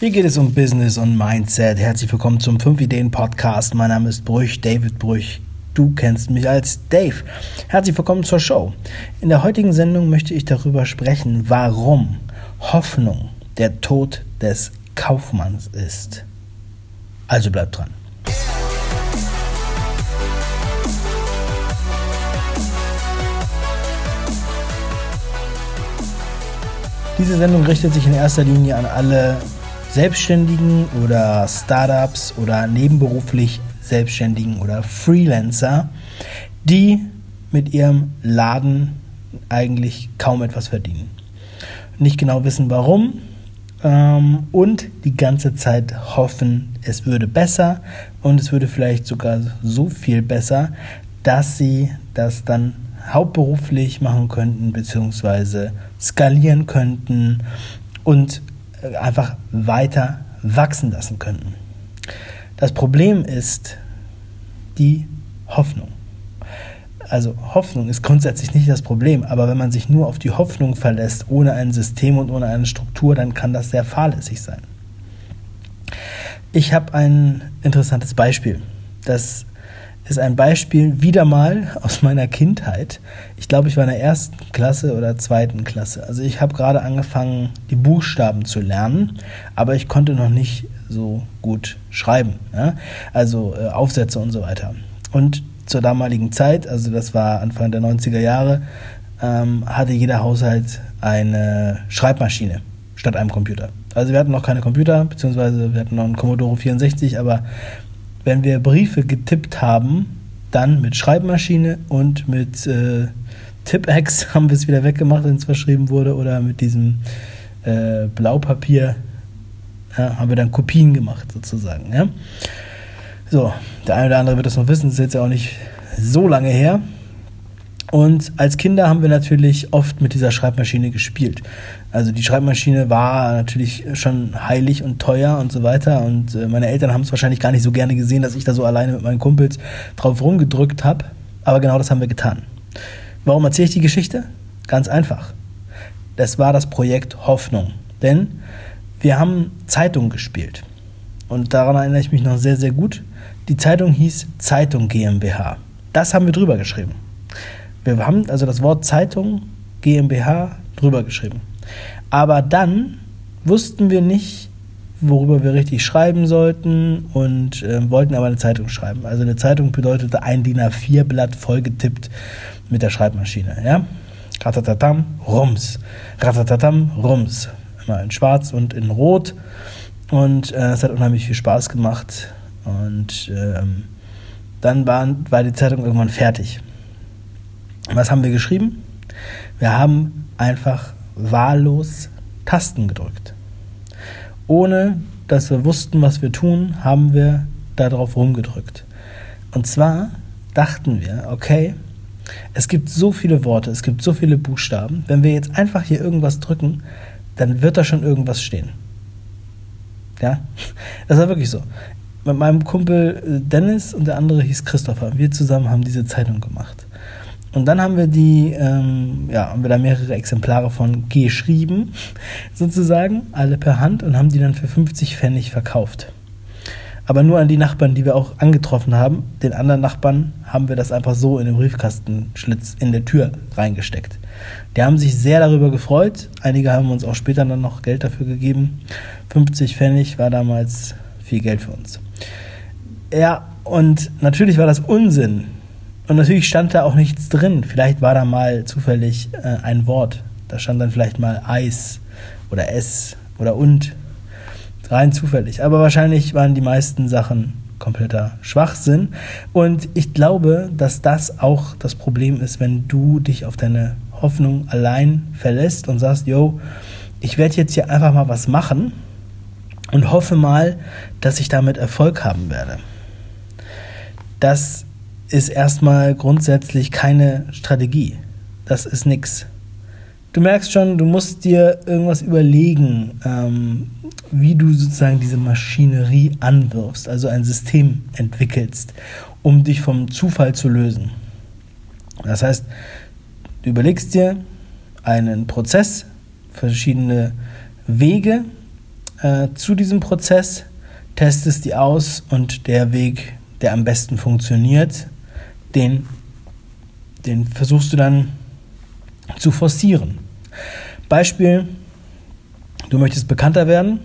Hier geht es um Business und Mindset. Herzlich willkommen zum 5 Ideen Podcast. Mein Name ist Brüch, David Brüch. Du kennst mich als Dave. Herzlich willkommen zur Show. In der heutigen Sendung möchte ich darüber sprechen, warum Hoffnung der Tod des Kaufmanns ist. Also bleibt dran. Diese Sendung richtet sich in erster Linie an alle Selbstständigen oder Startups oder nebenberuflich Selbstständigen oder Freelancer, die mit ihrem Laden eigentlich kaum etwas verdienen. Nicht genau wissen warum ähm, und die ganze Zeit hoffen, es würde besser und es würde vielleicht sogar so viel besser, dass sie das dann hauptberuflich machen könnten, beziehungsweise skalieren könnten und einfach weiter wachsen lassen könnten. Das Problem ist die Hoffnung. Also Hoffnung ist grundsätzlich nicht das Problem, aber wenn man sich nur auf die Hoffnung verlässt, ohne ein System und ohne eine Struktur, dann kann das sehr fahrlässig sein. Ich habe ein interessantes Beispiel. Das ist ein Beispiel wieder mal aus meiner Kindheit. Ich glaube, ich war in der ersten Klasse oder zweiten Klasse. Also ich habe gerade angefangen, die Buchstaben zu lernen, aber ich konnte noch nicht so gut schreiben. Ja? Also äh, Aufsätze und so weiter. Und zur damaligen Zeit, also das war Anfang der 90er Jahre, ähm, hatte jeder Haushalt eine Schreibmaschine statt einem Computer. Also wir hatten noch keine Computer, beziehungsweise wir hatten noch einen Commodore 64, aber wenn wir Briefe getippt haben, dann mit Schreibmaschine und mit äh, Tippex haben wir es wieder weggemacht, wenn es verschrieben wurde, oder mit diesem äh, Blaupapier ja, haben wir dann Kopien gemacht, sozusagen. Ja? So, der eine oder andere wird das noch wissen, das ist jetzt ja auch nicht so lange her. Und als Kinder haben wir natürlich oft mit dieser Schreibmaschine gespielt. Also die Schreibmaschine war natürlich schon heilig und teuer und so weiter. Und äh, meine Eltern haben es wahrscheinlich gar nicht so gerne gesehen, dass ich da so alleine mit meinen Kumpels drauf rumgedrückt habe. Aber genau das haben wir getan. Warum erzähle ich die Geschichte? Ganz einfach. Das war das Projekt Hoffnung. Denn wir haben Zeitung gespielt. Und daran erinnere ich mich noch sehr, sehr gut. Die Zeitung hieß Zeitung GmbH. Das haben wir drüber geschrieben. Wir haben also das Wort Zeitung GmbH drüber geschrieben. Aber dann wussten wir nicht, worüber wir richtig schreiben sollten und äh, wollten aber eine Zeitung schreiben. Also eine Zeitung bedeutete ein DIN A4-Blatt vollgetippt mit der Schreibmaschine. Ja? Ratatatam, Rums. Ratatatam, Rums. Immer in schwarz und in rot. Und äh, es hat unheimlich viel Spaß gemacht. Und ähm, dann waren, war die Zeitung irgendwann fertig. Was haben wir geschrieben? Wir haben einfach wahllos Tasten gedrückt. Ohne dass wir wussten, was wir tun, haben wir darauf rumgedrückt. Und zwar dachten wir, okay, es gibt so viele Worte, es gibt so viele Buchstaben, wenn wir jetzt einfach hier irgendwas drücken, dann wird da schon irgendwas stehen. Ja, das war wirklich so. Mit meinem Kumpel äh, Dennis und der andere hieß Christopher. Wir zusammen haben diese Zeitung gemacht. Und dann haben wir die, ähm, ja, haben wir da mehrere Exemplare von geschrieben, sozusagen, alle per Hand und haben die dann für 50 Pfennig verkauft. Aber nur an die Nachbarn, die wir auch angetroffen haben. Den anderen Nachbarn haben wir das einfach so in den Briefkastenschlitz in der Tür reingesteckt. Die haben sich sehr darüber gefreut. Einige haben uns auch später dann noch Geld dafür gegeben. 50 Pfennig war damals viel Geld für uns. Ja, und natürlich war das Unsinn, und natürlich stand da auch nichts drin. Vielleicht war da mal zufällig äh, ein Wort. Da stand dann vielleicht mal Eis oder S oder und. Rein zufällig. Aber wahrscheinlich waren die meisten Sachen kompletter Schwachsinn. Und ich glaube, dass das auch das Problem ist, wenn du dich auf deine Hoffnung allein verlässt und sagst, yo, ich werde jetzt hier einfach mal was machen und hoffe mal, dass ich damit Erfolg haben werde. Das ist erstmal grundsätzlich keine Strategie. Das ist nix. Du merkst schon, du musst dir irgendwas überlegen, ähm, wie du sozusagen diese Maschinerie anwirfst, also ein System entwickelst, um dich vom Zufall zu lösen. Das heißt, du überlegst dir einen Prozess, verschiedene Wege, äh, zu diesem Prozess, testest die aus und der Weg, der am besten funktioniert, den, den versuchst du dann zu forcieren. Beispiel, du möchtest bekannter werden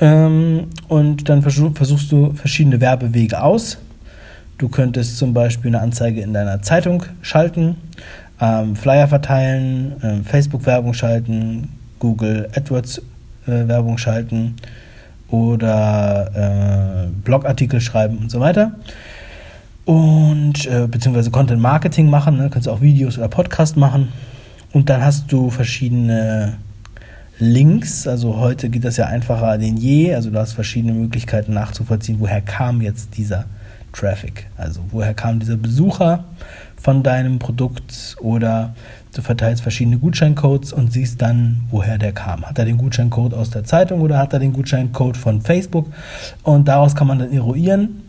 ähm, und dann versuchst du verschiedene Werbewege aus. Du könntest zum Beispiel eine Anzeige in deiner Zeitung schalten, ähm, Flyer verteilen, äh, Facebook-Werbung schalten, Google AdWords-Werbung äh, schalten oder äh, Blogartikel schreiben und so weiter. Und äh, beziehungsweise Content Marketing machen, ne? kannst du auch Videos oder Podcast machen. Und dann hast du verschiedene Links. Also heute geht das ja einfacher denn je. Also du hast verschiedene Möglichkeiten nachzuvollziehen, woher kam jetzt dieser Traffic. Also woher kam dieser Besucher von deinem Produkt oder du verteilst verschiedene Gutscheincodes und siehst dann, woher der kam. Hat er den Gutscheincode aus der Zeitung oder hat er den Gutscheincode von Facebook? Und daraus kann man dann eruieren,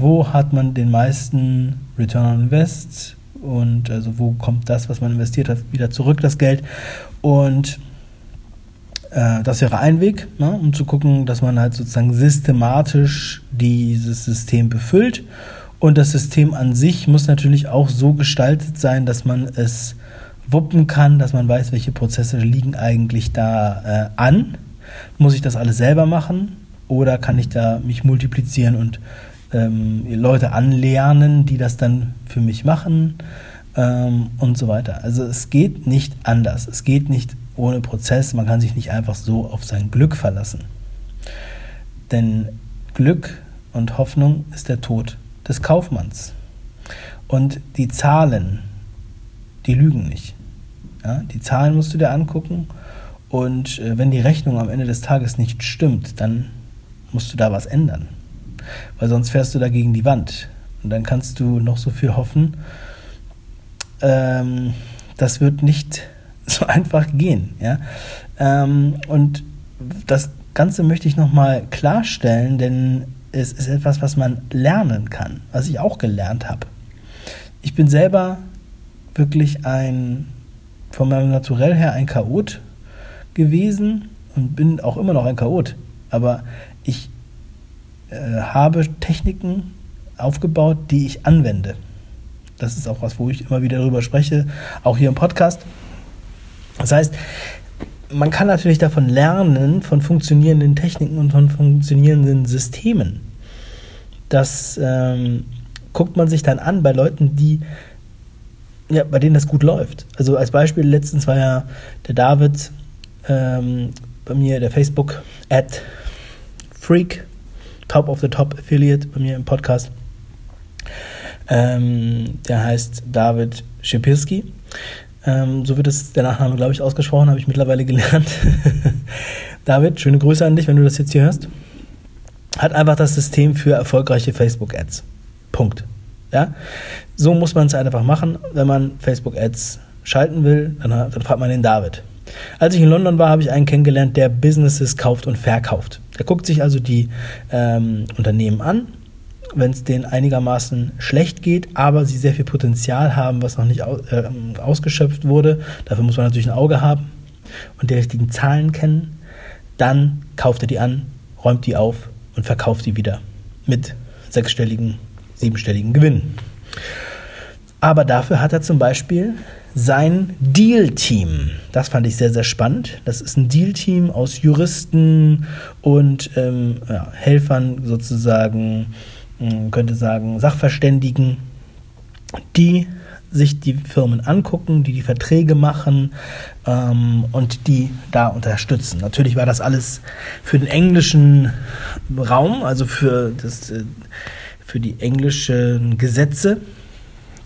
wo hat man den meisten Return on Invest und also wo kommt das, was man investiert hat, wieder zurück, das Geld. Und äh, das wäre ein Weg, ne, um zu gucken, dass man halt sozusagen systematisch dieses System befüllt. Und das System an sich muss natürlich auch so gestaltet sein, dass man es wuppen kann, dass man weiß, welche Prozesse liegen eigentlich da äh, an. Muss ich das alles selber machen oder kann ich da mich multiplizieren und ähm, Leute anlernen, die das dann für mich machen ähm, und so weiter. Also es geht nicht anders. Es geht nicht ohne Prozess. Man kann sich nicht einfach so auf sein Glück verlassen. Denn Glück und Hoffnung ist der Tod des Kaufmanns. Und die Zahlen, die lügen nicht. Ja, die Zahlen musst du dir angucken und äh, wenn die Rechnung am Ende des Tages nicht stimmt, dann musst du da was ändern. Weil sonst fährst du da gegen die Wand. Und dann kannst du noch so viel hoffen. Ähm, das wird nicht so einfach gehen. Ja? Ähm, und das Ganze möchte ich nochmal klarstellen, denn es ist etwas, was man lernen kann, was ich auch gelernt habe. Ich bin selber wirklich ein, von meinem Naturell her ein Chaot gewesen und bin auch immer noch ein Chaot. Aber ich habe Techniken aufgebaut, die ich anwende. Das ist auch was, wo ich immer wieder darüber spreche, auch hier im Podcast. Das heißt, man kann natürlich davon lernen, von funktionierenden Techniken und von funktionierenden Systemen. Das ähm, guckt man sich dann an bei Leuten, die ja, bei denen das gut läuft. Also als Beispiel letztens war ja der David ähm, bei mir, der Facebook-Ad-Freak, Top of the Top Affiliate bei mir im Podcast. Ähm, der heißt David Schipirski. Ähm, so wird es der Nachname, glaube ich, ausgesprochen, habe ich mittlerweile gelernt. David, schöne Grüße an dich, wenn du das jetzt hier hörst. Hat einfach das System für erfolgreiche Facebook-Ads. Punkt. Ja? So muss man es einfach machen, wenn man Facebook-Ads schalten will, dann, dann fragt man den David. Als ich in London war, habe ich einen kennengelernt, der Businesses kauft und verkauft. Der guckt sich also die ähm, Unternehmen an, wenn es denen einigermaßen schlecht geht, aber sie sehr viel Potenzial haben, was noch nicht aus, äh, ausgeschöpft wurde. Dafür muss man natürlich ein Auge haben und die richtigen Zahlen kennen. Dann kauft er die an, räumt die auf und verkauft die wieder mit sechsstelligen, siebenstelligen Gewinnen. Aber dafür hat er zum Beispiel sein Deal-Team. Das fand ich sehr, sehr spannend. Das ist ein Deal-Team aus Juristen und ähm, ja, Helfern sozusagen, man könnte sagen Sachverständigen, die sich die Firmen angucken, die die Verträge machen ähm, und die da unterstützen. Natürlich war das alles für den englischen Raum, also für, das, äh, für die englischen Gesetze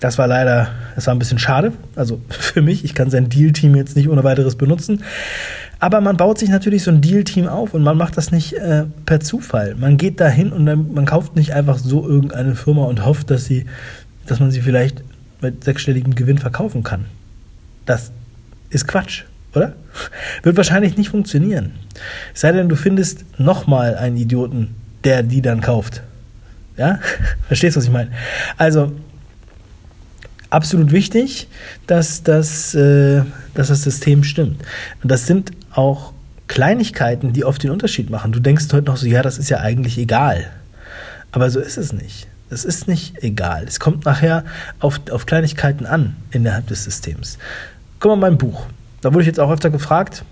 das war leider, das war ein bisschen schade. Also für mich, ich kann sein Deal-Team jetzt nicht ohne weiteres benutzen. Aber man baut sich natürlich so ein Deal-Team auf und man macht das nicht äh, per Zufall. Man geht dahin und dann, man kauft nicht einfach so irgendeine Firma und hofft, dass sie, dass man sie vielleicht mit sechsstelligem Gewinn verkaufen kann. Das ist Quatsch, oder? Wird wahrscheinlich nicht funktionieren. Es sei denn, du findest nochmal einen Idioten, der die dann kauft. Ja? Verstehst du, was ich meine? Also, absolut wichtig, dass das, äh, dass das System stimmt. Und das sind auch Kleinigkeiten, die oft den Unterschied machen. Du denkst heute noch so, ja, das ist ja eigentlich egal. Aber so ist es nicht. Es ist nicht egal. Es kommt nachher auf, auf Kleinigkeiten an innerhalb des Systems. Guck mal, mein Buch. Da wurde ich jetzt auch öfter gefragt.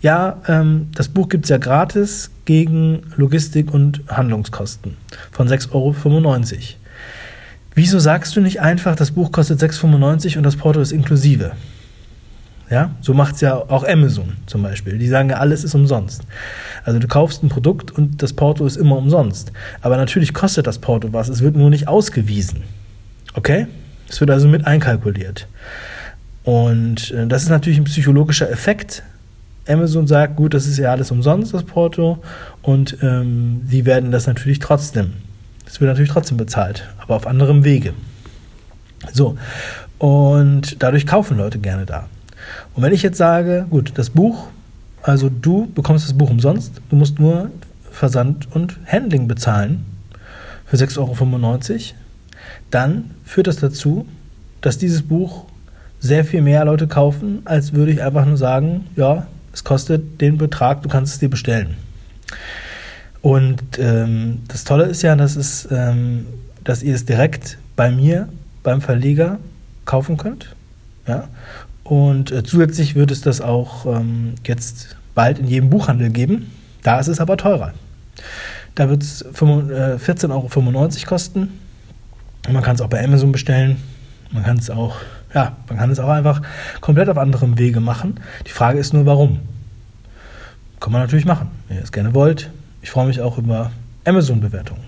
Ja, ähm, das Buch gibt es ja gratis gegen Logistik und Handlungskosten von 6,95 Euro. Wieso sagst du nicht einfach, das Buch kostet 6,95 Euro und das Porto ist inklusive? Ja, so macht es ja auch Amazon zum Beispiel. Die sagen ja, alles ist umsonst. Also du kaufst ein Produkt und das Porto ist immer umsonst. Aber natürlich kostet das Porto was, es wird nur nicht ausgewiesen. Okay? Es wird also mit einkalkuliert. Und äh, das ist natürlich ein psychologischer Effekt. Amazon sagt, gut, das ist ja alles umsonst, das Porto. Und ähm, werden das natürlich trotzdem. Das wird natürlich trotzdem bezahlt, aber auf anderem Wege. So. Und dadurch kaufen Leute gerne da. Und wenn ich jetzt sage, gut, das Buch, also du bekommst das Buch umsonst, du musst nur Versand und Handling bezahlen für 6,95 Euro, dann führt das dazu, dass dieses Buch sehr viel mehr Leute kaufen, als würde ich einfach nur sagen, ja, es kostet den Betrag, du kannst es dir bestellen. Und ähm, das Tolle ist ja, dass, es, ähm, dass ihr es direkt bei mir, beim Verleger, kaufen könnt. Ja? Und äh, zusätzlich wird es das auch ähm, jetzt bald in jedem Buchhandel geben. Da ist es aber teurer. Da wird es äh, 14,95 Euro kosten. Und man kann es auch bei Amazon bestellen. Man kann es auch, ja, man kann es auch einfach komplett auf anderem Wege machen. Die Frage ist nur, warum? Kann man natürlich machen, wenn ihr es gerne wollt. Ich freue mich auch über Amazon-Bewertungen.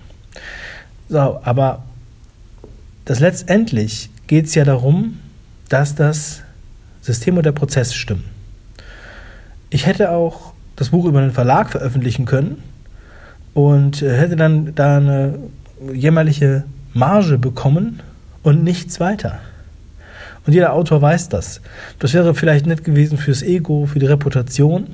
So, aber das letztendlich geht es ja darum, dass das System und der Prozess stimmen. Ich hätte auch das Buch über einen Verlag veröffentlichen können und äh, hätte dann da eine jämmerliche Marge bekommen und nichts weiter. Und jeder Autor weiß das. Das wäre vielleicht nett gewesen fürs Ego, für die Reputation.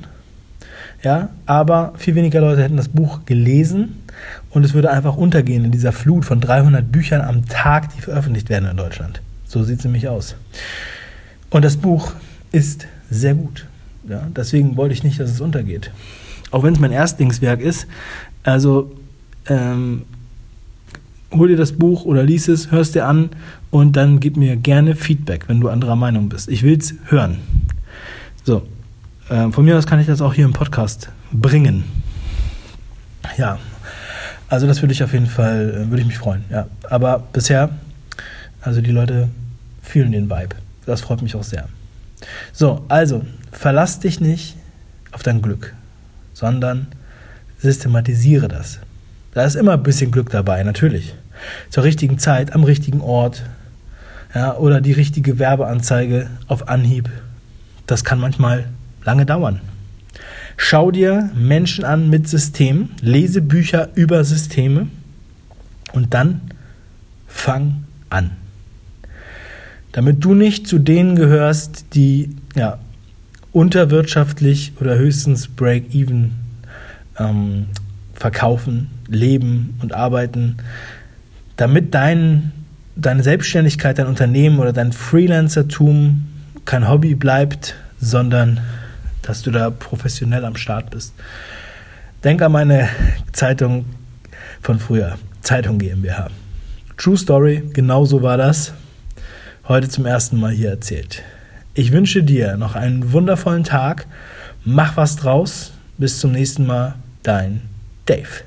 Ja, aber viel weniger Leute hätten das Buch gelesen und es würde einfach untergehen in dieser Flut von 300 Büchern am Tag, die veröffentlicht werden in Deutschland. So sieht es nämlich aus. Und das Buch ist sehr gut. Ja, deswegen wollte ich nicht, dass es untergeht. Auch wenn es mein Erstlingswerk ist. Also ähm, hol dir das Buch oder lies es, hörst dir an und dann gib mir gerne Feedback, wenn du anderer Meinung bist. Ich will es hören. So, äh, von mir aus kann ich das auch hier im Podcast bringen. Ja, also das würde ich auf jeden Fall, äh, würde ich mich freuen. Ja, aber bisher, also die Leute fühlen den Vibe. Das freut mich auch sehr. So, also, verlass dich nicht auf dein Glück, sondern systematisiere das. Da ist immer ein bisschen Glück dabei, natürlich. Zur richtigen Zeit, am richtigen Ort. Ja, oder die richtige Werbeanzeige auf Anhieb. Das kann manchmal lange dauern. Schau dir Menschen an mit Systemen, lese Bücher über Systeme und dann fang an damit du nicht zu denen gehörst, die ja, unterwirtschaftlich oder höchstens Break-Even ähm, verkaufen, leben und arbeiten, damit dein, deine Selbstständigkeit, dein Unternehmen oder dein Freelancertum kein Hobby bleibt, sondern dass du da professionell am Start bist. Denk an meine Zeitung von früher, Zeitung GmbH. True Story, genau so war das heute zum ersten Mal hier erzählt. Ich wünsche dir noch einen wundervollen Tag. Mach was draus. Bis zum nächsten Mal. Dein Dave.